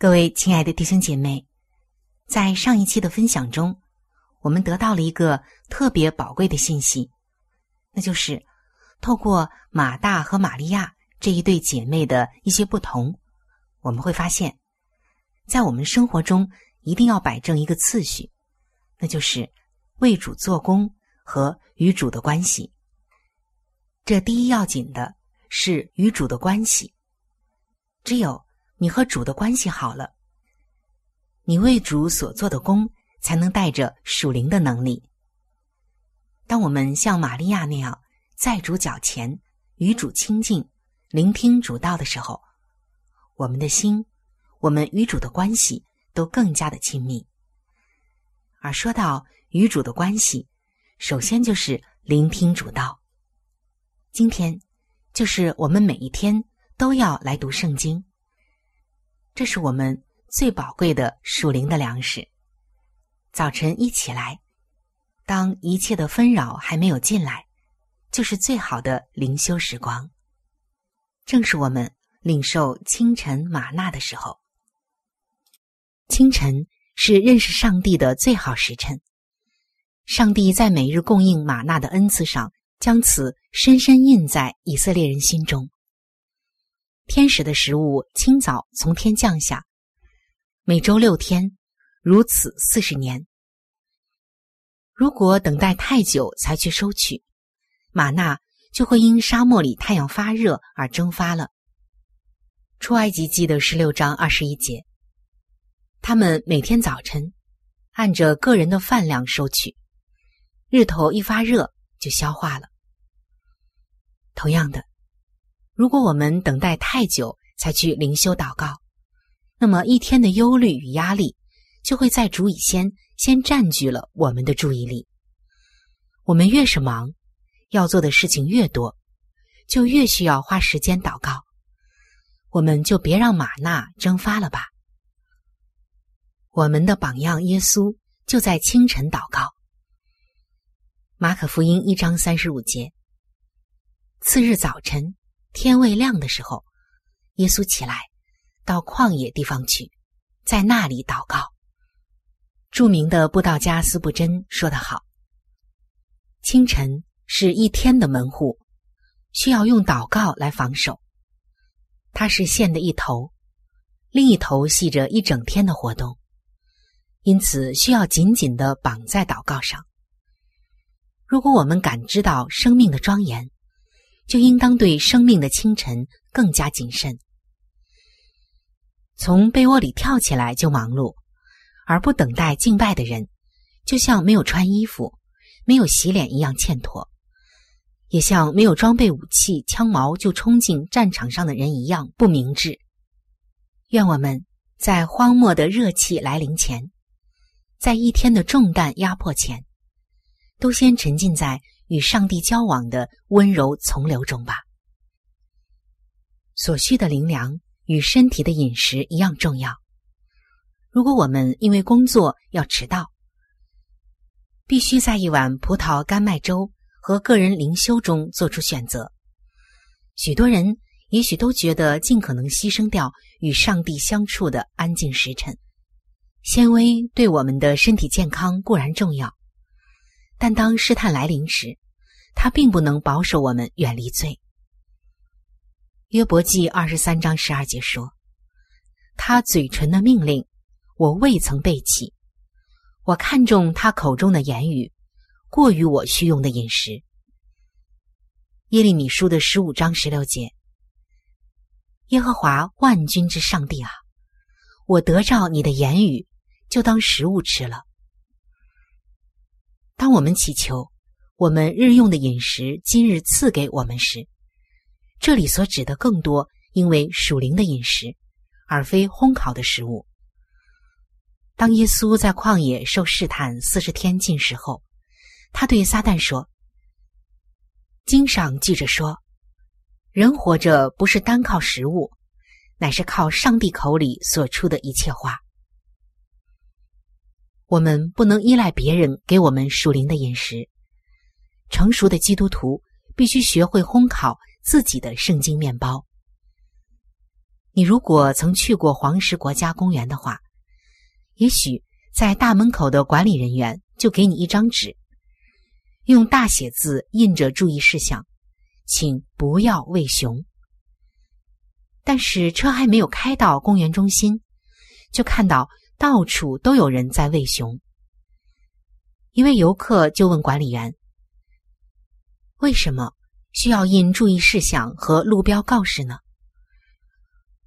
各位亲爱的弟兄姐妹，在上一期的分享中，我们得到了一个特别宝贵的信息，那就是透过马大和玛利亚这一对姐妹的一些不同，我们会发现，在我们生活中一定要摆正一个次序，那就是为主做工和与主的关系。这第一要紧的是与主的关系，只有。你和主的关系好了，你为主所做的功才能带着属灵的能力。当我们像玛利亚那样在主脚前与主亲近、聆听主道的时候，我们的心、我们与主的关系都更加的亲密。而说到与主的关系，首先就是聆听主道。今天就是我们每一天都要来读圣经。这是我们最宝贵的属灵的粮食。早晨一起来，当一切的纷扰还没有进来，就是最好的灵修时光。正是我们领受清晨玛纳的时候。清晨是认识上帝的最好时辰。上帝在每日供应玛纳的恩赐上，将此深深印在以色列人心中。天使的食物清早从天降下，每周六天，如此四十年。如果等待太久才去收取，玛纳就会因沙漠里太阳发热而蒸发了。出埃及记的十六章二十一节，他们每天早晨按着个人的饭量收取，日头一发热就消化了。同样的，如果我们等待太久才去灵修祷告，那么一天的忧虑与压力就会在主以先先占据了我们的注意力。我们越是忙，要做的事情越多，就越需要花时间祷告。我们就别让玛纳蒸发了吧。我们的榜样耶稣就在清晨祷告。马可福音一章三十五节。次日早晨，天未亮的时候，耶稣起来，到旷野地方去，在那里祷告。著名的布道家斯布真说得好：“清晨是一天的门户，需要用祷告来防守。它是线的一头，另一头系着一整天的活动。”因此，需要紧紧的绑在祷告上。如果我们感知到生命的庄严，就应当对生命的清晨更加谨慎。从被窝里跳起来就忙碌，而不等待敬拜的人，就像没有穿衣服、没有洗脸一样欠妥；也像没有装备武器、枪矛就冲进战场上的人一样不明智。愿我们在荒漠的热气来临前。在一天的重担压迫前，都先沉浸在与上帝交往的温柔从流中吧。所需的灵粮与身体的饮食一样重要。如果我们因为工作要迟到，必须在一碗葡萄干麦粥和个人灵修中做出选择。许多人也许都觉得尽可能牺牲掉与上帝相处的安静时辰。纤维对我们的身体健康固然重要，但当试探来临时，它并不能保守我们远离罪。约伯记二十三章十二节说：“他嘴唇的命令，我未曾背弃。我看重他口中的言语，过于我需用的饮食。”耶利米书的十五章十六节：“耶和华万军之上帝啊，我得照你的言语。”就当食物吃了。当我们祈求我们日用的饮食今日赐给我们时，这里所指的更多因为属灵的饮食，而非烘烤的食物。当耶稣在旷野受试探四十天禁食后，他对撒旦说：“经上记着说，人活着不是单靠食物，乃是靠上帝口里所出的一切话。”我们不能依赖别人给我们属灵的饮食。成熟的基督徒必须学会烘烤自己的圣经面包。你如果曾去过黄石国家公园的话，也许在大门口的管理人员就给你一张纸，用大写字印着注意事项，请不要喂熊。但是车还没有开到公园中心，就看到。到处都有人在喂熊。一位游客就问管理员：“为什么需要印注意事项和路标告示呢？”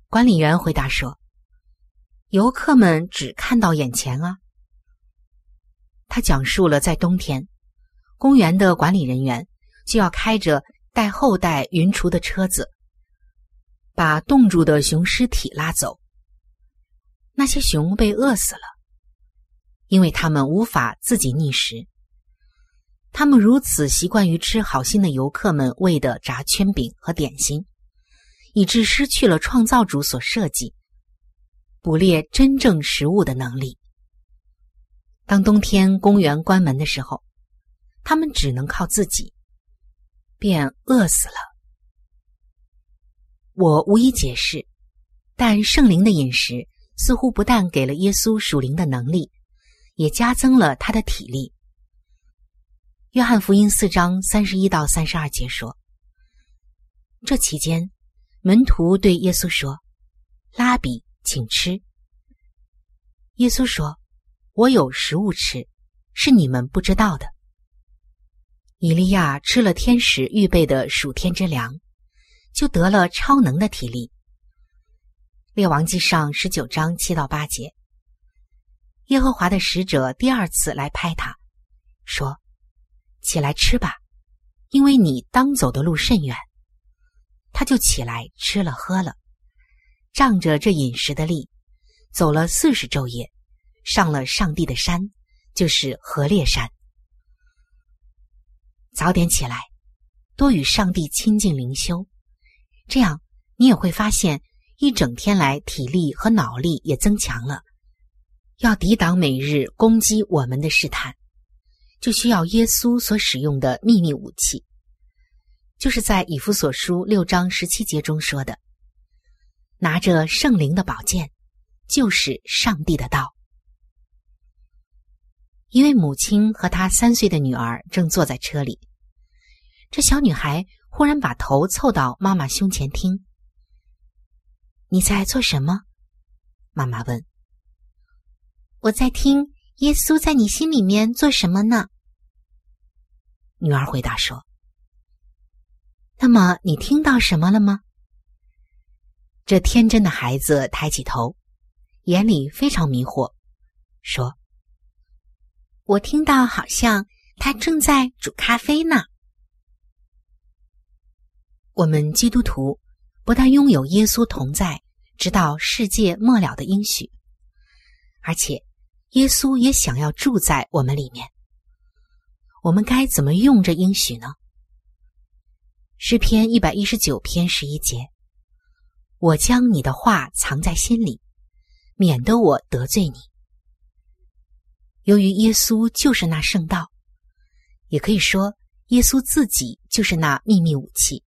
管理员回答说：“游客们只看到眼前啊。”他讲述了在冬天，公园的管理人员就要开着带后代云厨的车子，把冻住的熊尸体拉走。那些熊被饿死了，因为他们无法自己觅食。他们如此习惯于吃好心的游客们喂的炸圈饼和点心，以致失去了创造主所设计捕猎真正食物的能力。当冬天公园关门的时候，他们只能靠自己，便饿死了。我无意解释，但圣灵的饮食。似乎不但给了耶稣属灵的能力，也加增了他的体力。约翰福音四章三十一到三十二节说：“这期间，门徒对耶稣说：‘拉比，请吃。’耶稣说：‘我有食物吃，是你们不知道的。’以利亚吃了天使预备的属天之粮，就得了超能的体力。”列王记上十九章七到八节，耶和华的使者第二次来拍他，说：“起来吃吧，因为你当走的路甚远。”他就起来吃了喝了，仗着这饮食的力，走了四十昼夜，上了上帝的山，就是何烈山。早点起来，多与上帝亲近灵修，这样你也会发现，一整天来体力和脑力也增强了。要抵挡每日攻击我们的试探，就需要耶稣所使用的秘密武器，就是在以弗所书六章十七节中说的：“拿着圣灵的宝剑，就是上帝的道。”一位母亲和她三岁的女儿正坐在车里，这小女孩忽然把头凑到妈妈胸前听：“你在做什么？”妈妈问。“我在听耶稣在你心里面做什么呢？”女儿回答说。“那么你听到什么了吗？”这天真的孩子抬起头，眼里非常迷惑，说。我听到好像他正在煮咖啡呢。我们基督徒不但拥有耶稣同在，直到世界末了的应许，而且耶稣也想要住在我们里面。我们该怎么用这应许呢？诗篇一百一十九篇十一节：“我将你的话藏在心里，免得我得罪你。”由于耶稣就是那圣道，也可以说耶稣自己就是那秘密武器。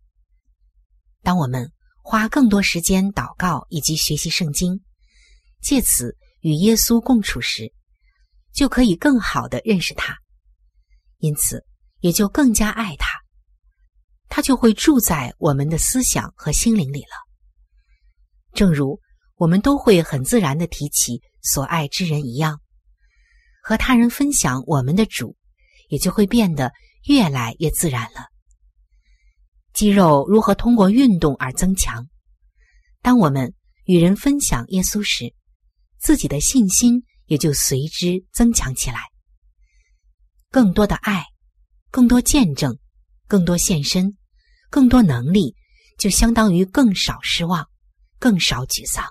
当我们花更多时间祷告以及学习圣经，借此与耶稣共处时，就可以更好的认识他，因此也就更加爱他，他就会住在我们的思想和心灵里了。正如我们都会很自然的提起所爱之人一样。和他人分享我们的主，也就会变得越来越自然了。肌肉如何通过运动而增强？当我们与人分享耶稣时，自己的信心也就随之增强起来。更多的爱，更多见证，更多献身，更多能力，就相当于更少失望，更少沮丧。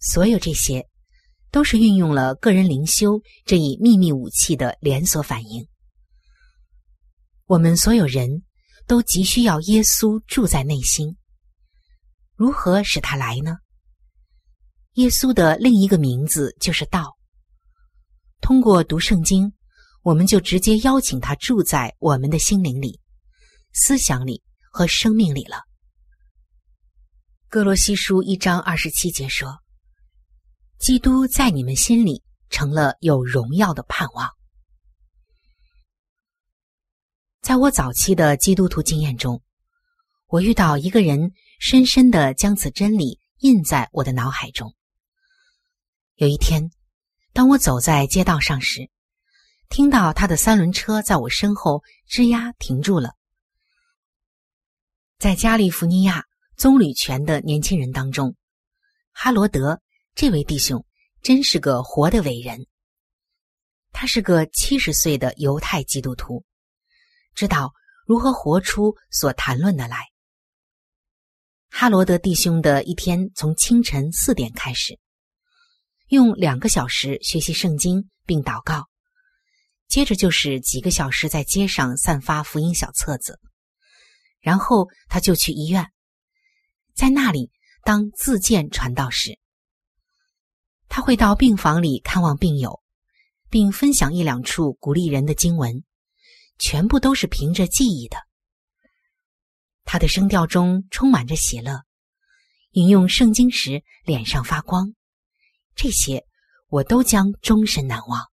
所有这些。都是运用了个人灵修这一秘密武器的连锁反应。我们所有人都急需要耶稣住在内心。如何使他来呢？耶稣的另一个名字就是道。通过读圣经，我们就直接邀请他住在我们的心灵里、思想里和生命里了。哥罗西书一章二十七节说。基督在你们心里成了有荣耀的盼望。在我早期的基督徒经验中，我遇到一个人，深深的将此真理印在我的脑海中。有一天，当我走在街道上时，听到他的三轮车在我身后吱呀停住了。在加利福尼亚棕榈泉的年轻人当中，哈罗德。这位弟兄真是个活的伟人。他是个七十岁的犹太基督徒，知道如何活出所谈论的来。哈罗德弟兄的一天从清晨四点开始，用两个小时学习圣经并祷告，接着就是几个小时在街上散发福音小册子，然后他就去医院，在那里当自荐传道士。他会到病房里看望病友，并分享一两处鼓励人的经文，全部都是凭着记忆的。他的声调中充满着喜乐，引用圣经时脸上发光，这些我都将终身难忘。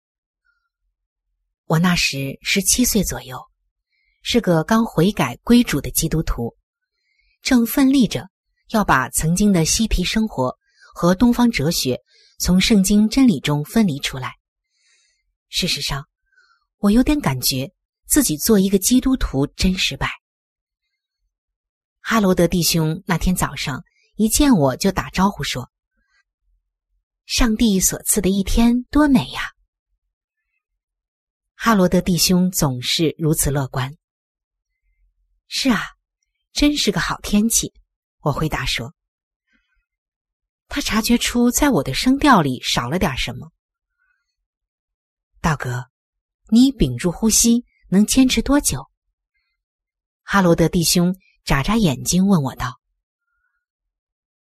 我那时十七岁左右，是个刚悔改归主的基督徒，正奋力着要把曾经的嬉皮生活和东方哲学。从圣经真理中分离出来。事实上，我有点感觉自己做一个基督徒真失败。哈罗德弟兄那天早上一见我就打招呼说：“上帝所赐的一天多美呀！”哈罗德弟兄总是如此乐观。是啊，真是个好天气。我回答说。他察觉出在我的声调里少了点什么。道格，你屏住呼吸能坚持多久？哈罗德弟兄眨眨眼睛问我道：“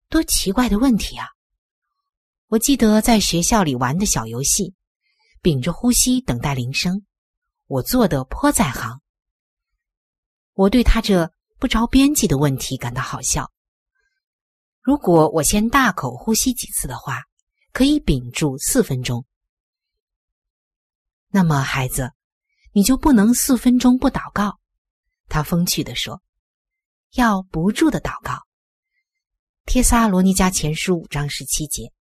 多奇怪的问题啊！我记得在学校里玩的小游戏，屏着呼吸等待铃声，我做的颇在行。我对他这不着边际的问题感到好笑。如果我先大口呼吸几次的话，可以屏住四分钟。那么，孩子，你就不能四分钟不祷告？”他风趣地说：“要不住的祷告。”《帖撒罗尼迦前书》五章十七节。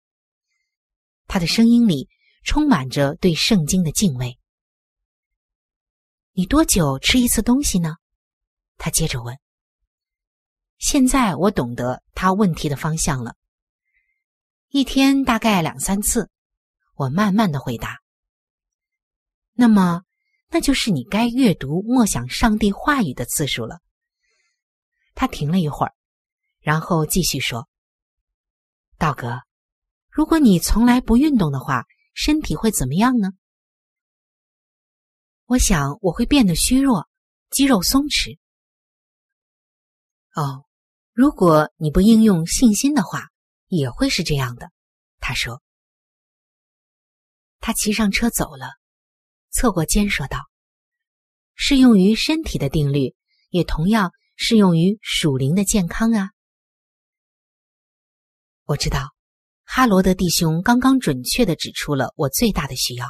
他的声音里充满着对圣经的敬畏。你多久吃一次东西呢？他接着问。现在我懂得他问题的方向了。一天大概两三次。我慢慢的回答。那么。那就是你该阅读默想上帝话语的次数了。他停了一会儿，然后继续说：“道格，如果你从来不运动的话，身体会怎么样呢？”我想我会变得虚弱，肌肉松弛。哦，如果你不应用信心的话，也会是这样的。他说。他骑上车走了。侧过肩说道：“适用于身体的定律，也同样适用于属灵的健康啊。”我知道，哈罗德弟兄刚刚准确的指出了我最大的需要。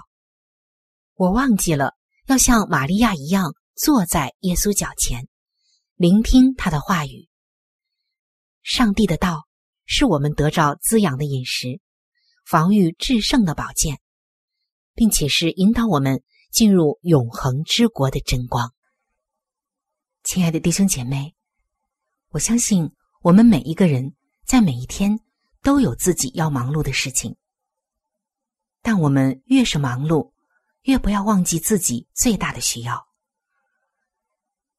我忘记了要像玛利亚一样坐在耶稣脚前，聆听他的话语。上帝的道是我们得着滋养的饮食，防御制胜的宝剑，并且是引导我们。进入永恒之国的真光，亲爱的弟兄姐妹，我相信我们每一个人在每一天都有自己要忙碌的事情，但我们越是忙碌，越不要忘记自己最大的需要。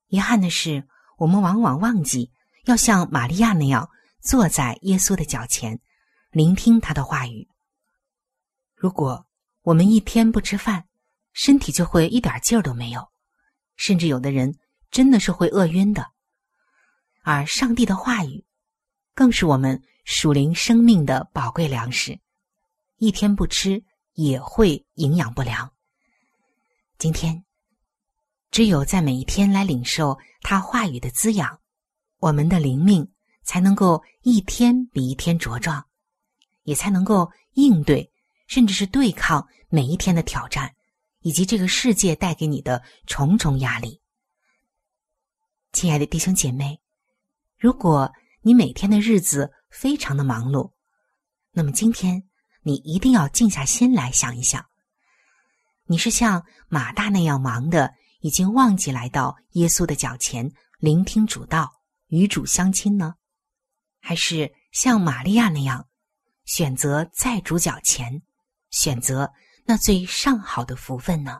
遗憾的是，我们往往忘记要像玛利亚那样坐在耶稣的脚前，聆听他的话语。如果我们一天不吃饭，身体就会一点劲儿都没有，甚至有的人真的是会饿晕的。而上帝的话语，更是我们属灵生命的宝贵粮食，一天不吃也会营养不良。今天，只有在每一天来领受他话语的滋养，我们的灵命才能够一天比一天茁壮，也才能够应对甚至是对抗每一天的挑战。以及这个世界带给你的重重压力，亲爱的弟兄姐妹，如果你每天的日子非常的忙碌，那么今天你一定要静下心来想一想：你是像马大那样忙的，已经忘记来到耶稣的脚前聆听主道、与主相亲呢，还是像玛利亚那样选择在主脚前选择？那最上好的福分呢？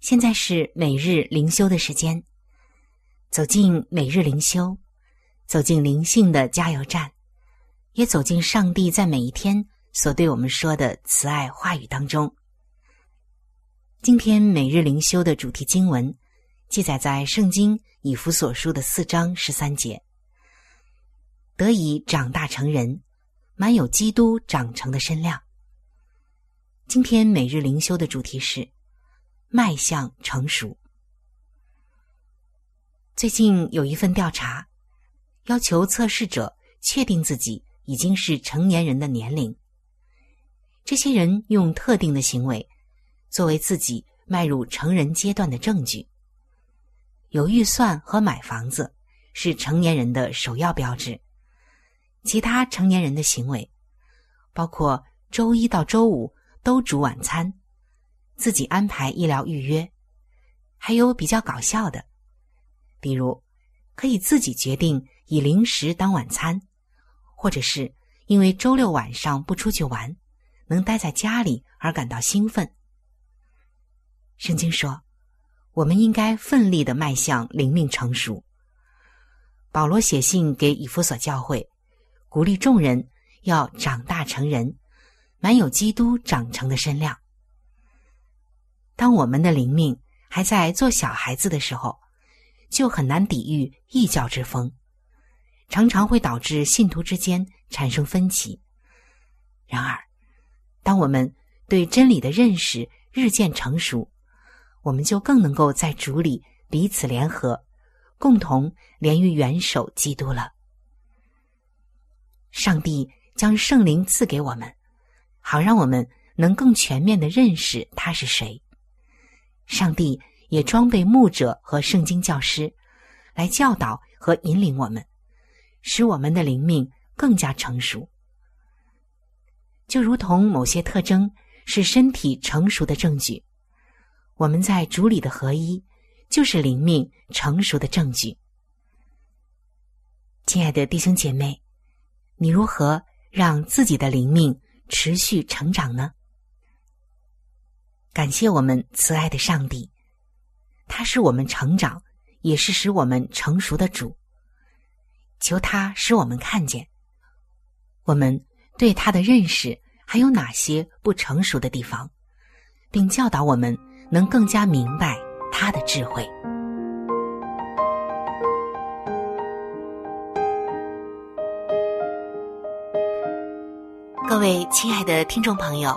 现在是每日灵修的时间。走进每日灵修，走进灵性的加油站，也走进上帝在每一天所对我们说的慈爱话语当中。今天每日灵修的主题经文记载在圣经以弗所书的四章十三节，得以长大成人，满有基督长成的身量。今天每日灵修的主题是迈向成熟。最近有一份调查，要求测试者确定自己已经是成年人的年龄。这些人用特定的行为作为自己迈入成人阶段的证据。有预算和买房子是成年人的首要标志。其他成年人的行为包括周一到周五。都煮晚餐，自己安排医疗预约，还有比较搞笑的，比如可以自己决定以零食当晚餐，或者是因为周六晚上不出去玩，能待在家里而感到兴奋。圣经说，我们应该奋力的迈向灵命成熟。保罗写信给以弗所教会，鼓励众人要长大成人。满有基督长成的身量。当我们的灵命还在做小孩子的时候，就很难抵御异教之风，常常会导致信徒之间产生分歧。然而，当我们对真理的认识日渐成熟，我们就更能够在主里彼此联合，共同连于元首基督了。上帝将圣灵赐给我们。好让我们能更全面的认识他是谁。上帝也装备牧者和圣经教师，来教导和引领我们，使我们的灵命更加成熟。就如同某些特征是身体成熟的证据，我们在主里的合一就是灵命成熟的证据。亲爱的弟兄姐妹，你如何让自己的灵命？持续成长呢？感谢我们慈爱的上帝，他是我们成长，也是使我们成熟的主。求他使我们看见，我们对他的认识还有哪些不成熟的地方，并教导我们能更加明白他的智慧。各位亲爱的听众朋友，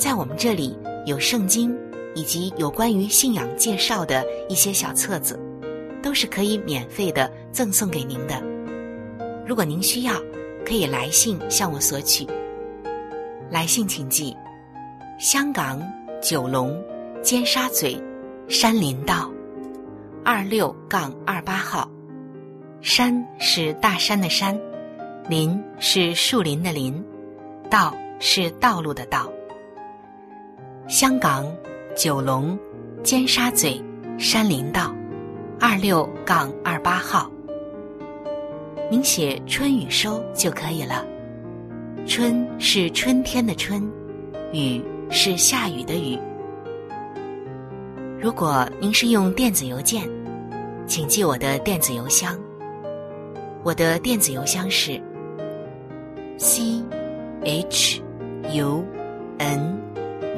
在我们这里有圣经以及有关于信仰介绍的一些小册子，都是可以免费的赠送给您的。如果您需要，可以来信向我索取。来信请寄：香港九龙尖沙咀山林道二六杠二八号。山是大山的山。林是树林的林，道是道路的道。香港九龙尖沙咀山林道二六杠二八号。您写春雨收就可以了。春是春天的春，雨是下雨的雨。如果您是用电子邮件，请记我的电子邮箱。我的电子邮箱是。c h u n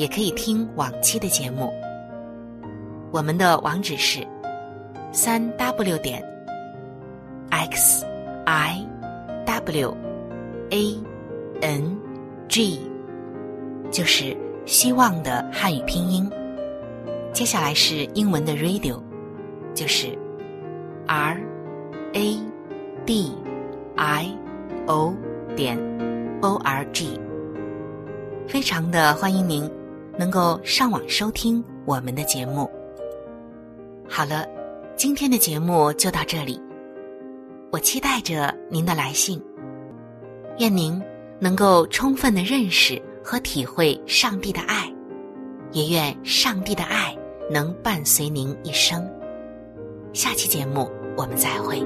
也可以听往期的节目。我们的网址是三 w 点 x i w a n g，就是希望的汉语拼音。接下来是英文的 radio，就是 r a d i o。点 o r g，非常的欢迎您能够上网收听我们的节目。好了，今天的节目就到这里，我期待着您的来信。愿您能够充分的认识和体会上帝的爱，也愿上帝的爱能伴随您一生。下期节目我们再会。